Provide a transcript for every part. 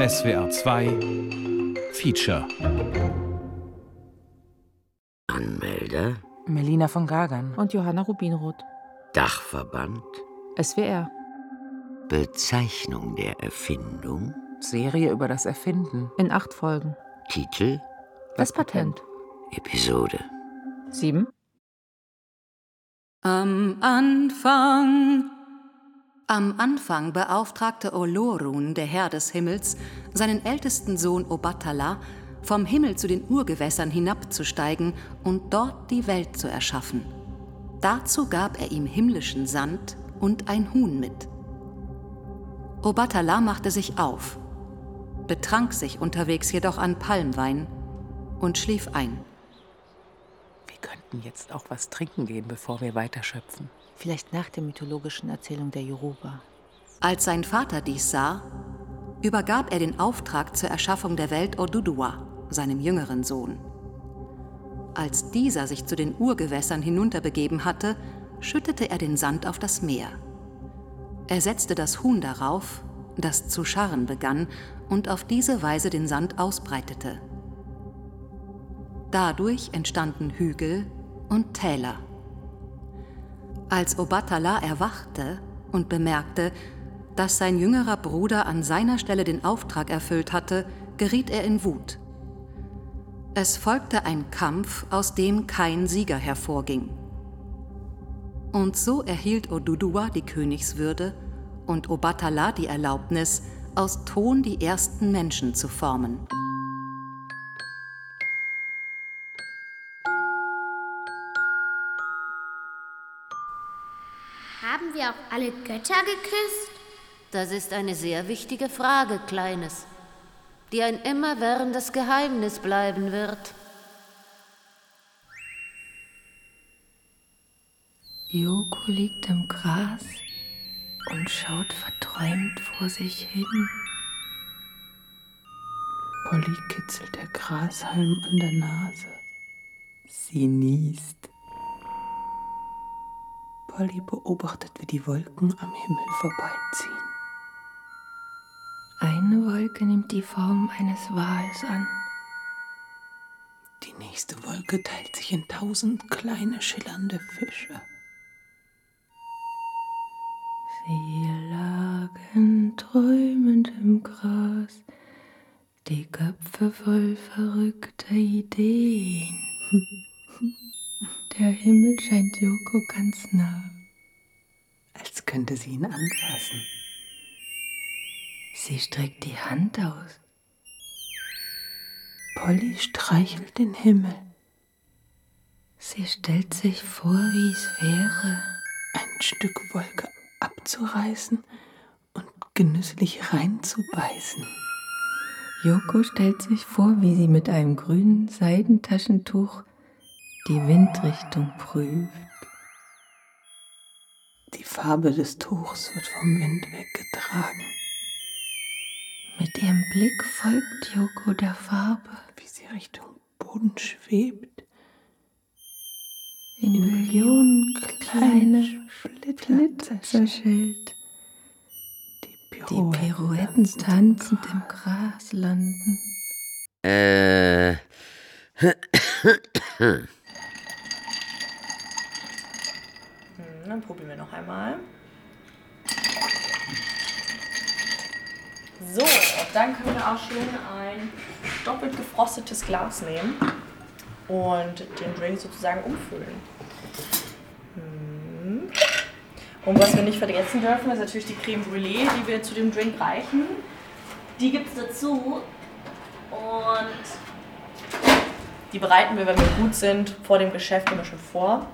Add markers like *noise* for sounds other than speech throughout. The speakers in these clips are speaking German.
SWR 2 Feature Anmelder Melina von Gagern. Und Johanna Rubinroth. Dachverband SWR. Bezeichnung der Erfindung Serie über das Erfinden. In acht Folgen. Titel Das Patent. Episode Sieben. Am Anfang. Am Anfang beauftragte Olorun, der Herr des Himmels, seinen ältesten Sohn Obatala, vom Himmel zu den Urgewässern hinabzusteigen und dort die Welt zu erschaffen. Dazu gab er ihm himmlischen Sand und ein Huhn mit. Obatala machte sich auf, betrank sich unterwegs jedoch an Palmwein und schlief ein. Wir könnten jetzt auch was trinken gehen, bevor wir weiterschöpfen. Vielleicht nach der mythologischen Erzählung der Yoruba. Als sein Vater dies sah, übergab er den Auftrag zur Erschaffung der Welt Oduduwa, seinem jüngeren Sohn. Als dieser sich zu den Urgewässern hinunterbegeben hatte, schüttete er den Sand auf das Meer. Er setzte das Huhn darauf, das zu scharren begann und auf diese Weise den Sand ausbreitete. Dadurch entstanden Hügel und Täler. Als Obatala erwachte und bemerkte, dass sein jüngerer Bruder an seiner Stelle den Auftrag erfüllt hatte, geriet er in Wut. Es folgte ein Kampf, aus dem kein Sieger hervorging. Und so erhielt Oduduwa die Königswürde und Obatala die Erlaubnis, aus Ton die ersten Menschen zu formen. Auch alle Götter geküsst? Das ist eine sehr wichtige Frage, Kleines, die ein immerwährendes Geheimnis bleiben wird. Yoko liegt im Gras und schaut verträumt vor sich hin. Polly kitzelt der Grashalm an der Nase. Sie niest. Polly beobachtet, wie die Wolken am Himmel vorbeiziehen. Eine Wolke nimmt die Form eines Wals an. Die nächste Wolke teilt sich in tausend kleine schillernde Fische. Sie lagen träumend im Gras, die Köpfe voll verrückter Ideen. *laughs* Der Himmel scheint Yoko ganz nah. Könnte sie ihn anfassen. Sie streckt die Hand aus. Polly streichelt den Himmel. Sie stellt sich vor, wie es wäre. Ein Stück Wolke abzureißen und genüsslich reinzubeißen. Yoko stellt sich vor, wie sie mit einem grünen Seidentaschentuch die Windrichtung prüft. Die Farbe des Tuchs wird vom Wind weggetragen. Mit ihrem Blick folgt Yoko der Farbe. Wie sie Richtung Boden schwebt. In, In Millionen kleine Blitzer zerschellt. Die Pirouetten, die Pirouetten tanzend im Gras landen. Äh. *clears throat* *clears throat* Dann probieren wir noch einmal. So, dann können wir auch schon ein doppelt gefrostetes Glas nehmen und den Drink sozusagen umfüllen. Hm. Und was wir nicht vergessen dürfen, ist natürlich die Creme Brûlée, die wir zu dem Drink reichen. Die gibt es dazu und die bereiten wir, wenn wir gut sind, vor dem Geschäft immer schon vor.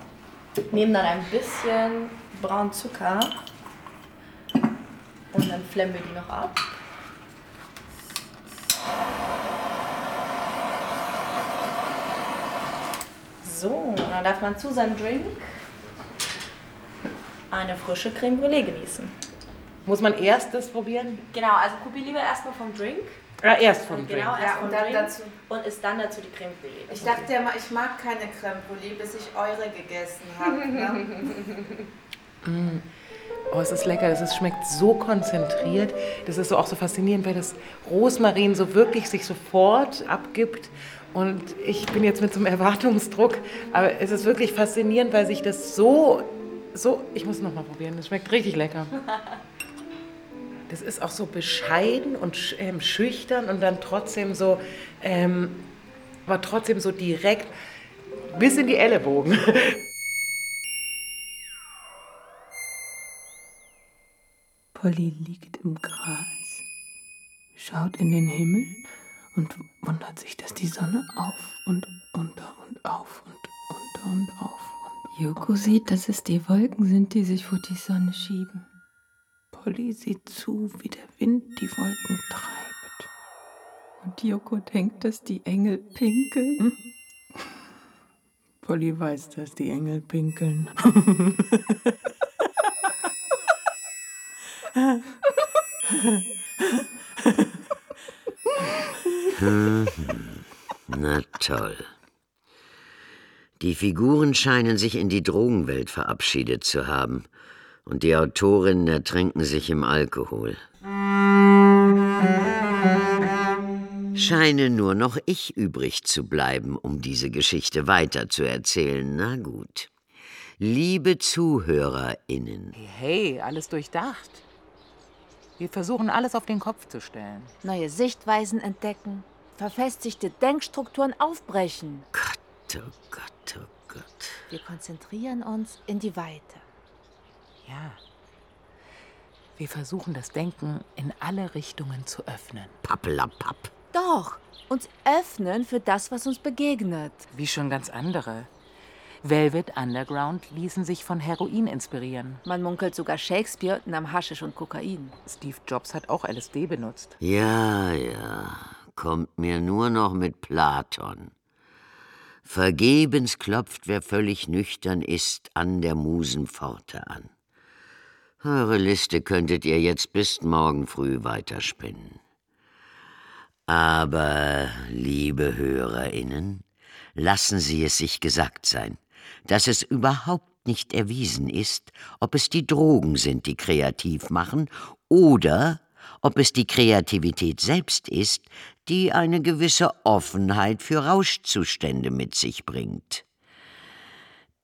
Nehmen dann ein bisschen braunen Zucker und dann flemmen wir die noch ab. So, dann darf man zu seinem Drink eine frische Creme Brûlée genießen. Muss man erst das probieren? Genau, also probier lieber erstmal vom Drink. Ja, erst vom Genau, Drink. erst Ja, vom und dann Drink dazu. und isst dann dazu die Creme Brûlée. Ich dachte ja mal, ich mag keine Creme Brûlée, bis ich eure gegessen habe. Ne? *laughs* Oh, es ist lecker. Es ist, schmeckt so konzentriert. Das ist so auch so faszinierend, weil das Rosmarin so wirklich sich sofort abgibt. Und ich bin jetzt mit so einem Erwartungsdruck. Aber es ist wirklich faszinierend, weil sich das so, so. Ich muss noch mal probieren. Das schmeckt richtig lecker. *laughs* Das ist auch so bescheiden und ähm, schüchtern und dann trotzdem so, ähm, aber trotzdem so direkt bis in die Ellenbogen. *laughs* Polly liegt im Gras, schaut in den Himmel und wundert sich, dass die Sonne auf und unter und auf und unter und auf. Joko sieht, dass es die Wolken sind, die sich vor die Sonne schieben. Polly sieht zu, wie der Wind die Wolken treibt. Und Joko denkt, dass die Engel pinkeln. Polly weiß, dass die Engel pinkeln. Hm, *laughs* Na toll. Die Figuren scheinen sich in die Drogenwelt verabschiedet zu haben und die Autorinnen ertränken sich im Alkohol. Scheine nur noch ich übrig zu bleiben, um diese Geschichte weiterzuerzählen. Na gut. Liebe ZuhörerInnen, Hey, alles durchdacht. Wir versuchen alles auf den Kopf zu stellen. Neue Sichtweisen entdecken, verfestigte Denkstrukturen aufbrechen. Gott, oh Gott, oh Gott. Wir konzentrieren uns in die Weite. Ja. Wir versuchen das Denken in alle Richtungen zu öffnen. Pappelapapp. Doch, uns öffnen für das, was uns begegnet. Wie schon ganz andere. Velvet Underground ließen sich von Heroin inspirieren. Man munkelt sogar Shakespeare nahm Haschisch und Kokain. Steve Jobs hat auch LSD benutzt. Ja, ja, kommt mir nur noch mit Platon. Vergebens klopft, wer völlig nüchtern ist, an der Musenpforte an. Eure Liste könntet ihr jetzt bis morgen früh weiterspinnen. Aber, liebe HörerInnen, lassen Sie es sich gesagt sein, dass es überhaupt nicht erwiesen ist, ob es die Drogen sind, die kreativ machen, oder ob es die Kreativität selbst ist, die eine gewisse Offenheit für Rauschzustände mit sich bringt.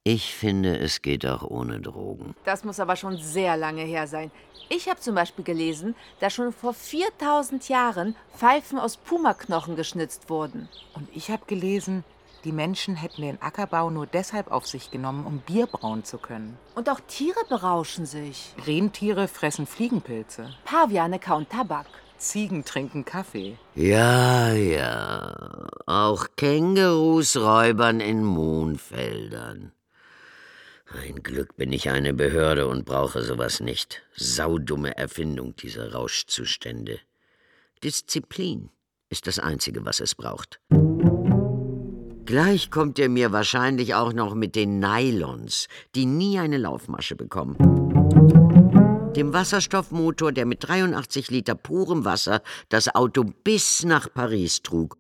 Ich finde, es geht auch ohne Drogen. Das muss aber schon sehr lange her sein. Ich habe zum Beispiel gelesen, dass schon vor 4000 Jahren Pfeifen aus Pumaknochen geschnitzt wurden. Und ich habe gelesen, die Menschen hätten den Ackerbau nur deshalb auf sich genommen, um Bier brauen zu können. Und auch Tiere berauschen sich. Rentiere fressen Fliegenpilze. Paviane kauen Tabak. Ziegen trinken Kaffee. Ja, ja, auch Kängurus räubern in Mohnfeldern. Ein Glück bin ich eine Behörde und brauche sowas nicht. Saudumme Erfindung, diese Rauschzustände. Disziplin ist das Einzige, was es braucht. Gleich kommt er mir wahrscheinlich auch noch mit den Nylons, die nie eine Laufmasche bekommen. Dem Wasserstoffmotor, der mit 83 Liter purem Wasser das Auto bis nach Paris trug.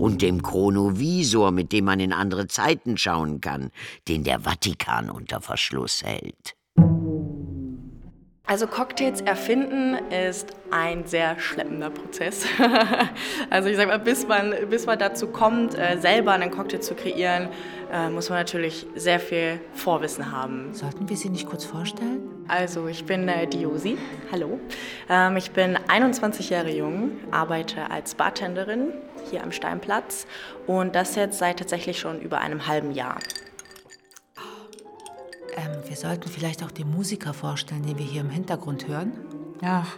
Und dem Chronovisor, mit dem man in andere Zeiten schauen kann, den der Vatikan unter Verschluss hält. Also Cocktails erfinden ist ein sehr schleppender Prozess. *laughs* also ich sag mal, bis man, bis man dazu kommt, äh, selber einen Cocktail zu kreieren, äh, muss man natürlich sehr viel Vorwissen haben. Sollten wir sie nicht kurz vorstellen? Also ich bin äh, Diosi, hallo. Ähm, ich bin 21 Jahre jung, arbeite als Bartenderin hier am Steinplatz und das jetzt seit tatsächlich schon über einem halben Jahr. Ähm, wir sollten vielleicht auch den Musiker vorstellen, den wir hier im Hintergrund hören. Ach,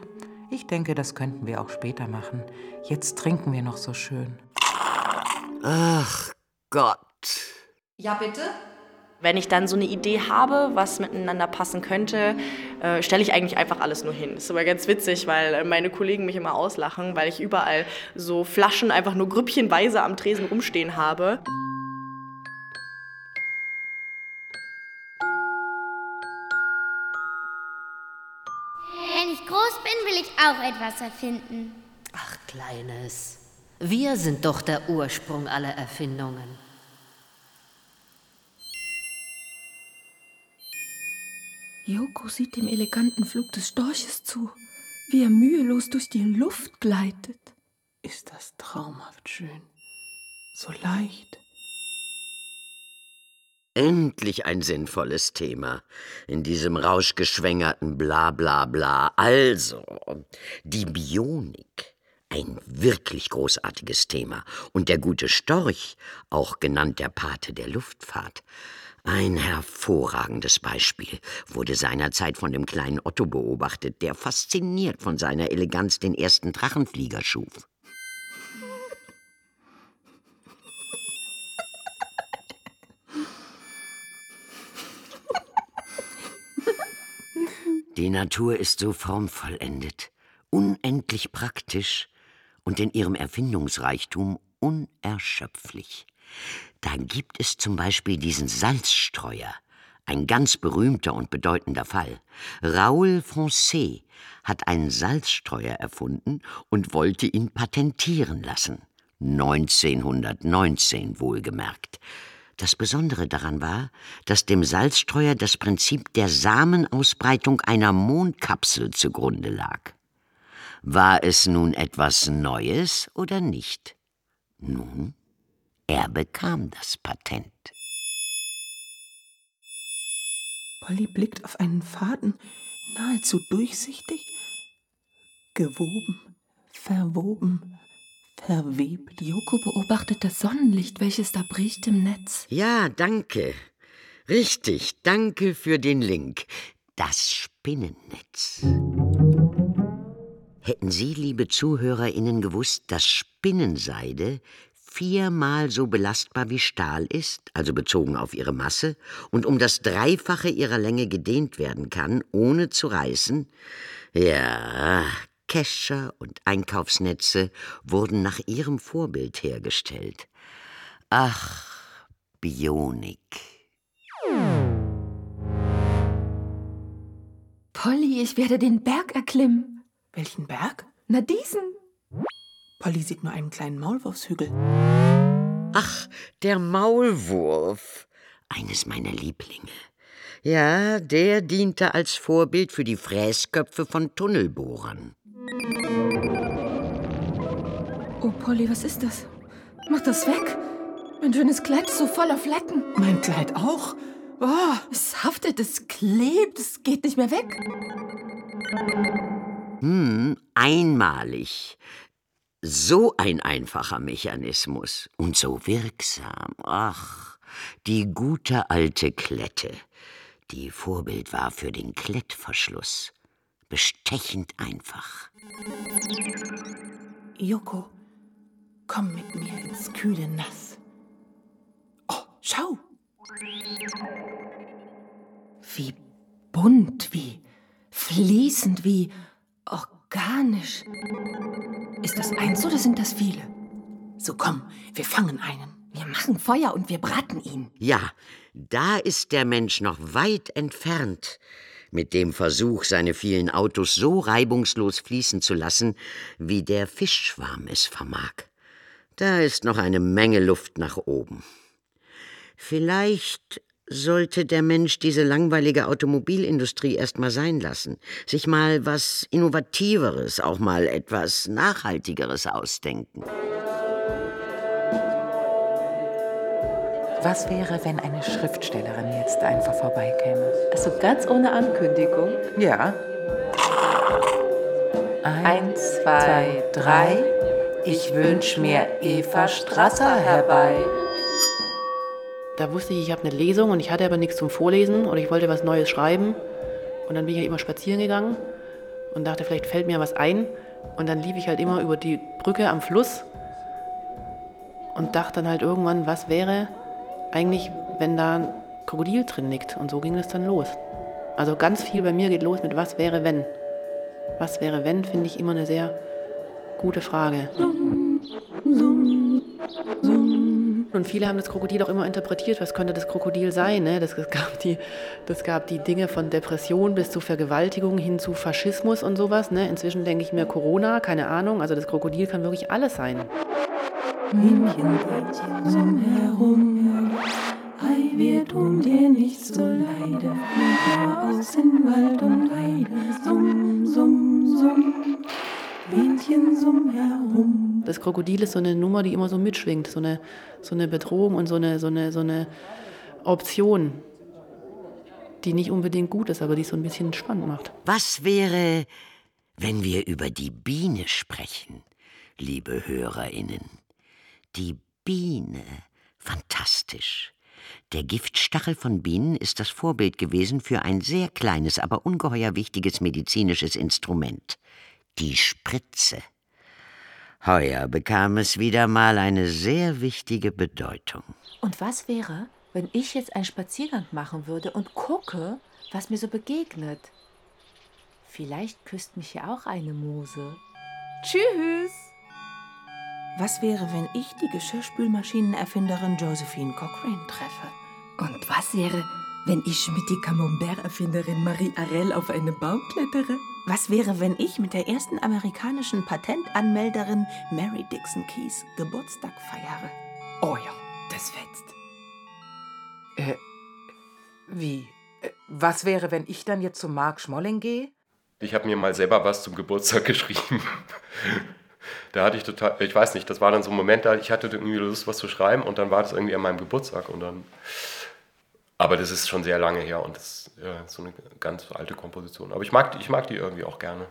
ich denke, das könnten wir auch später machen. Jetzt trinken wir noch so schön. Ach Gott. Ja, bitte? Wenn ich dann so eine Idee habe, was miteinander passen könnte, äh, stelle ich eigentlich einfach alles nur hin. Das ist aber ganz witzig, weil äh, meine Kollegen mich immer auslachen, weil ich überall so Flaschen einfach nur grüppchenweise am Tresen rumstehen habe. Wenn ich groß bin, will ich auch etwas erfinden. Ach, Kleines. Wir sind doch der Ursprung aller Yoko sieht dem eleganten Flug des Storches zu, wie er mühelos durch die Luft gleitet. Ist das traumhaft schön. So leicht. Endlich ein sinnvolles Thema in diesem rauschgeschwängerten Bla bla bla. Also, die Bionik. Ein wirklich großartiges Thema. Und der gute Storch, auch genannt der Pate der Luftfahrt, ein hervorragendes Beispiel, wurde seinerzeit von dem kleinen Otto beobachtet, der fasziniert von seiner Eleganz den ersten Drachenflieger schuf. Die Natur ist so formvollendet, unendlich praktisch und in ihrem Erfindungsreichtum unerschöpflich. Da gibt es zum Beispiel diesen Salzstreuer, ein ganz berühmter und bedeutender Fall. Raoul Foncé hat einen Salzstreuer erfunden und wollte ihn patentieren lassen. 1919 wohlgemerkt. Das Besondere daran war, dass dem Salzstreuer das Prinzip der Samenausbreitung einer Mondkapsel zugrunde lag. War es nun etwas Neues oder nicht? Nun, er bekam das Patent. Polly blickt auf einen Faden, nahezu durchsichtig, gewoben, verwoben, verwebt. Yoko beobachtet das Sonnenlicht, welches da bricht im Netz. Ja, danke. Richtig, danke für den Link. Das Spinnennetz. Hätten Sie, liebe ZuhörerInnen, gewusst, dass Spinnenseide viermal so belastbar wie Stahl ist, also bezogen auf ihre Masse, und um das Dreifache ihrer Länge gedehnt werden kann, ohne zu reißen? Ja, Kescher und Einkaufsnetze wurden nach ihrem Vorbild hergestellt. Ach, Bionik. Polly, ich werde den Berg erklimmen. Welchen Berg? Na, diesen. Polly sieht nur einen kleinen Maulwurfshügel. Ach, der Maulwurf. Eines meiner Lieblinge. Ja, der diente als Vorbild für die Fräsköpfe von Tunnelbohrern. Oh, Polly, was ist das? Mach das weg. Mein schönes Kleid ist so voller Flecken. Mein Kleid auch? Oh, es haftet, es klebt, es geht nicht mehr weg. Hm, einmalig. So ein einfacher Mechanismus und so wirksam. Ach, die gute alte Klette, die Vorbild war für den Klettverschluss. Bestechend einfach. Joko, komm mit mir ins kühle Nass. Oh, schau! Wie bunt, wie fließend, wie organisch. Ist das eins oder sind das viele? So komm, wir fangen einen. Wir machen Feuer und wir braten ihn. Ja, da ist der Mensch noch weit entfernt mit dem Versuch, seine vielen Autos so reibungslos fließen zu lassen, wie der Fischschwarm es vermag. Da ist noch eine Menge Luft nach oben. Vielleicht sollte der Mensch diese langweilige Automobilindustrie erst mal sein lassen, sich mal was Innovativeres, auch mal etwas Nachhaltigeres ausdenken. Was wäre, wenn eine Schriftstellerin jetzt einfach vorbeikäme? Also ganz ohne Ankündigung. Ja. Eins, zwei, drei. Ich wünsch mir Eva Strasser herbei. Da wusste ich, ich habe eine Lesung und ich hatte aber nichts zum Vorlesen oder ich wollte was Neues schreiben. Und dann bin ich halt immer spazieren gegangen und dachte, vielleicht fällt mir was ein. Und dann lief ich halt immer über die Brücke am Fluss und dachte dann halt irgendwann, was wäre eigentlich, wenn da ein Krokodil drin liegt. Und so ging es dann los. Also ganz viel bei mir geht los mit was wäre wenn. Was wäre wenn, finde ich immer eine sehr gute Frage. Und viele haben das Krokodil auch immer interpretiert, was könnte das Krokodil sein. Ne? Das, gab die, das gab die Dinge von Depression bis zu Vergewaltigung hin zu Faschismus und sowas. Ne? Inzwischen denke ich mir Corona, keine Ahnung. Also das Krokodil kann wirklich alles sein. Hähnchen, herum, Ei wir tun dir nicht so leide. Fliege aus in Wald und Weide, summ, summ, summ, Bienchen summ herum. Das Krokodil ist so eine Nummer, die immer so mitschwingt, so eine, so eine Bedrohung und so eine, so, eine, so eine Option, die nicht unbedingt gut ist, aber die es so ein bisschen spannend macht. Was wäre, wenn wir über die Biene sprechen, liebe Hörerinnen? Die Biene, fantastisch. Der Giftstachel von Bienen ist das Vorbild gewesen für ein sehr kleines, aber ungeheuer wichtiges medizinisches Instrument, die Spritze. Heuer bekam es wieder mal eine sehr wichtige Bedeutung. Und was wäre, wenn ich jetzt einen Spaziergang machen würde und gucke, was mir so begegnet? Vielleicht küsst mich ja auch eine Muse. Tschüss! Was wäre, wenn ich die Geschirrspülmaschinenerfinderin Josephine Cochrane treffe? Und was wäre, wenn ich mit die Camembert-Erfinderin Marie Arel auf einen Baum klettere? Was wäre, wenn ich mit der ersten amerikanischen Patentanmelderin Mary Dixon Keys Geburtstag feiere? Oh ja, das fetzt. Äh, wie? Äh, Was wäre, wenn ich dann jetzt zu Marc Schmolling gehe? Ich habe mir mal selber was zum Geburtstag *laughs* geschrieben. da hatte ich total, ich weiß nicht, das war dann so ein Moment, da ich hatte irgendwie Lust, was zu schreiben und dann war das irgendwie an meinem Geburtstag und dann. Aber das ist schon sehr lange her und das ist ja, so eine ganz alte Komposition. Aber ich mag, ich mag die irgendwie auch gerne.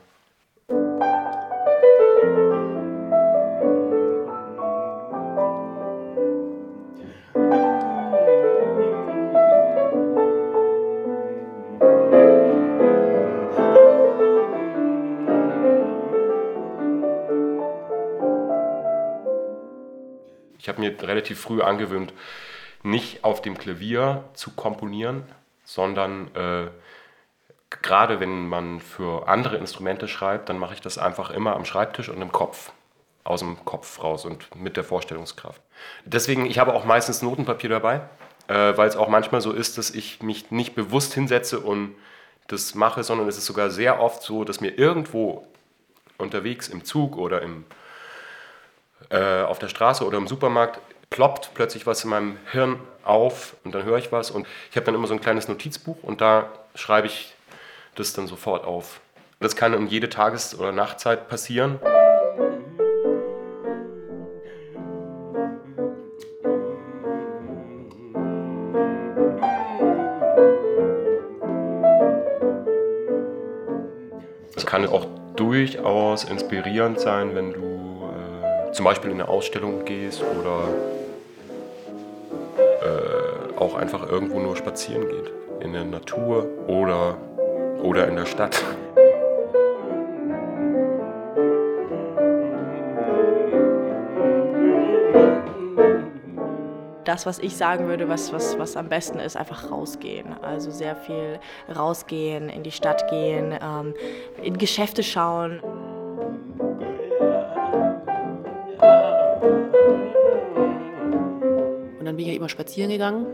Ich habe mir relativ früh angewöhnt, nicht auf dem Klavier zu komponieren, sondern äh, gerade wenn man für andere Instrumente schreibt, dann mache ich das einfach immer am Schreibtisch und im Kopf, aus dem Kopf raus und mit der Vorstellungskraft. Deswegen, ich habe auch meistens Notenpapier dabei, äh, weil es auch manchmal so ist, dass ich mich nicht bewusst hinsetze und das mache, sondern es ist sogar sehr oft so, dass mir irgendwo unterwegs im Zug oder im äh, auf der Straße oder im Supermarkt ploppt plötzlich was in meinem Hirn auf und dann höre ich was und ich habe dann immer so ein kleines Notizbuch und da schreibe ich das dann sofort auf. Das kann um jede Tages- oder Nachtzeit passieren. Es kann auch durchaus inspirierend sein, wenn du äh, zum Beispiel in eine Ausstellung gehst oder auch einfach irgendwo nur spazieren geht. In der Natur oder, oder in der Stadt. Das, was ich sagen würde, was, was, was am besten ist, einfach rausgehen. Also sehr viel rausgehen, in die Stadt gehen, ähm, in Geschäfte schauen. Und dann bin ich ja immer spazieren gegangen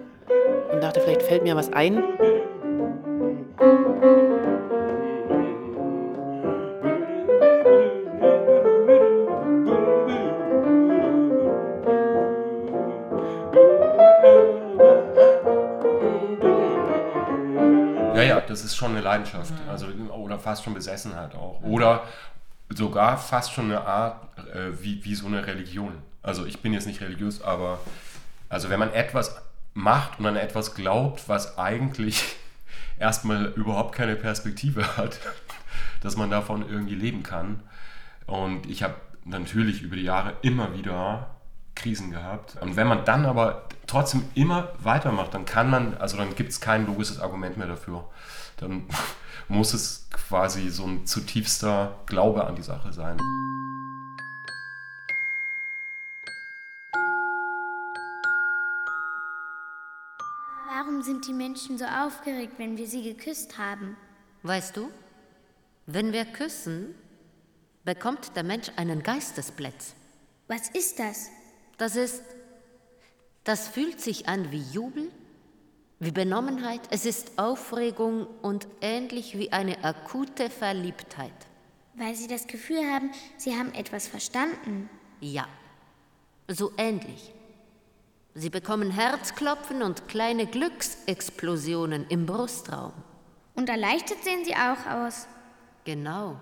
und dachte, vielleicht fällt mir was ein. Ja, ja, das ist schon eine Leidenschaft. Also, oder fast schon Besessenheit auch. Oder sogar fast schon eine Art äh, wie, wie so eine Religion. Also ich bin jetzt nicht religiös, aber also wenn man etwas macht und an etwas glaubt, was eigentlich *laughs* erstmal überhaupt keine Perspektive hat, *laughs* dass man davon irgendwie leben kann. Und ich habe natürlich über die Jahre immer wieder Krisen gehabt. Und wenn man dann aber trotzdem immer weitermacht, dann kann man, also dann gibt es kein logisches Argument mehr dafür. Dann *laughs* muss es quasi so ein zutiefster Glaube an die Sache sein. Warum sind die Menschen so aufgeregt, wenn wir sie geküsst haben? Weißt du, wenn wir küssen, bekommt der Mensch einen Geistesblitz. Was ist das? Das ist, das fühlt sich an wie Jubel, wie Benommenheit, es ist Aufregung und ähnlich wie eine akute Verliebtheit. Weil sie das Gefühl haben, sie haben etwas verstanden. Ja, so ähnlich. Sie bekommen Herzklopfen und kleine Glücksexplosionen im Brustraum. Und erleichtert sehen sie auch aus. Genau.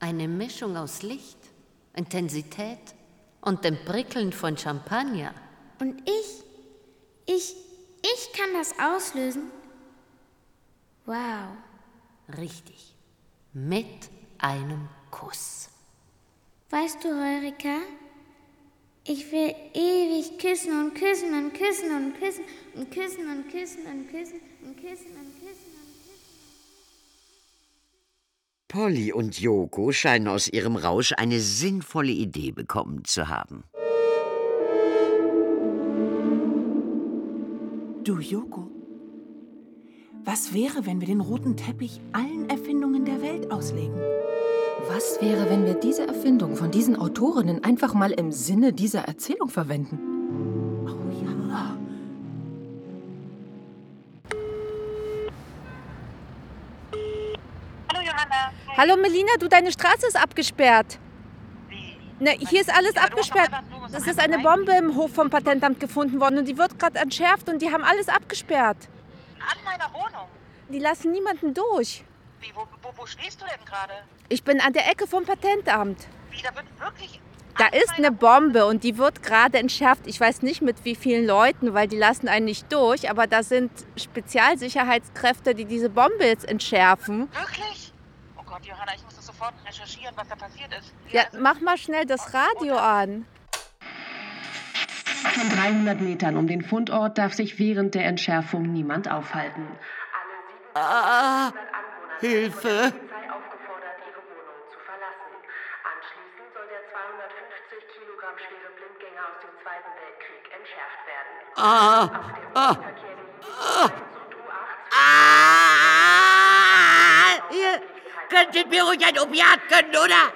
Eine Mischung aus Licht, Intensität und dem Prickeln von Champagner. Und ich, ich, ich kann das auslösen. Wow. Richtig. Mit einem Kuss. Weißt du, Heurika, ich will ewig küssen und küssen und küssen und küssen und küssen und küssen und küssen und küssen und küssen. Polly und Joko scheinen aus ihrem Rausch eine sinnvolle Idee bekommen zu haben. Du, Joko, was wäre, wenn wir den roten Teppich allen Erfindungen der Welt auslegen? Was wäre, wenn wir diese Erfindung von diesen Autorinnen einfach mal im Sinne dieser Erzählung verwenden? Oh ja. Hallo Johanna. Hallo Melina, du, deine Straße ist abgesperrt. Wie? Ne, hier ist alles abgesperrt. Es ist eine Bombe im Hof vom Patentamt gefunden worden und die wird gerade entschärft und die haben alles abgesperrt. An meiner Wohnung. Die lassen niemanden durch. Wie, wo, wo, wo stehst du denn gerade? Ich bin an der Ecke vom Patentamt. Wie, da wird wirklich... Da ist eine Bombe und die wird gerade entschärft. Ich weiß nicht mit wie vielen Leuten, weil die lassen einen nicht durch, aber da sind Spezialsicherheitskräfte, die diese Bombe jetzt entschärfen. Wirklich? Oh Gott, Johanna, ich muss das sofort recherchieren, was da passiert ist. Ja, mach mal schnell das Radio an. Von 300 Metern um den Fundort darf sich während der Entschärfung niemand aufhalten. Ah, Hilfe! Ah, ah, ah, ah, ihr könntet mir ruhig ein Opiat gönnen, oder?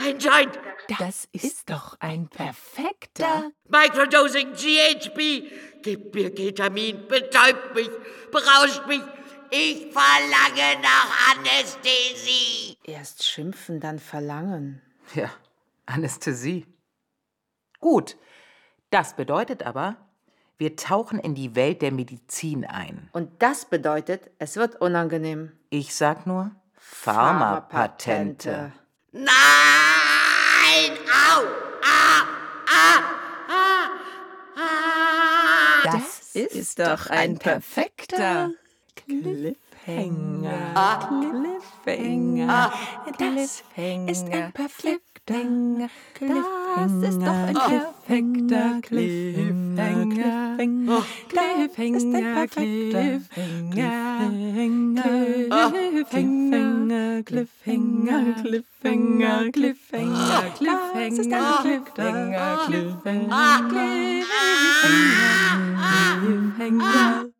Ein Joint. Das ist doch ein perfekter. Microdosing GHB. Gib mir Ketamin, betäubt mich, berauscht mich. Ich verlange nach Anästhesie. Erst schimpfen, dann verlangen. Ja, Anästhesie. Gut, das bedeutet aber, wir tauchen in die Welt der Medizin ein. Und das bedeutet, es wird unangenehm. Ich sag nur Pharmapatente. Nein! Au! Ah! Ah! Ah! Ah! Das, ist, doch ein perfekter Cliffhanger. Cliffhanger. Das ist ein perfekter Cliffhanger. Das ist doch ein perfekter Cliffhanger. Cliffhanger. Cliffhanger. Cliffhanger. Cliffhanger. Cliffhanger. Cliffhanger. Cliffhanger. Cliffhanger. Cliffhanger. Cliffhanger.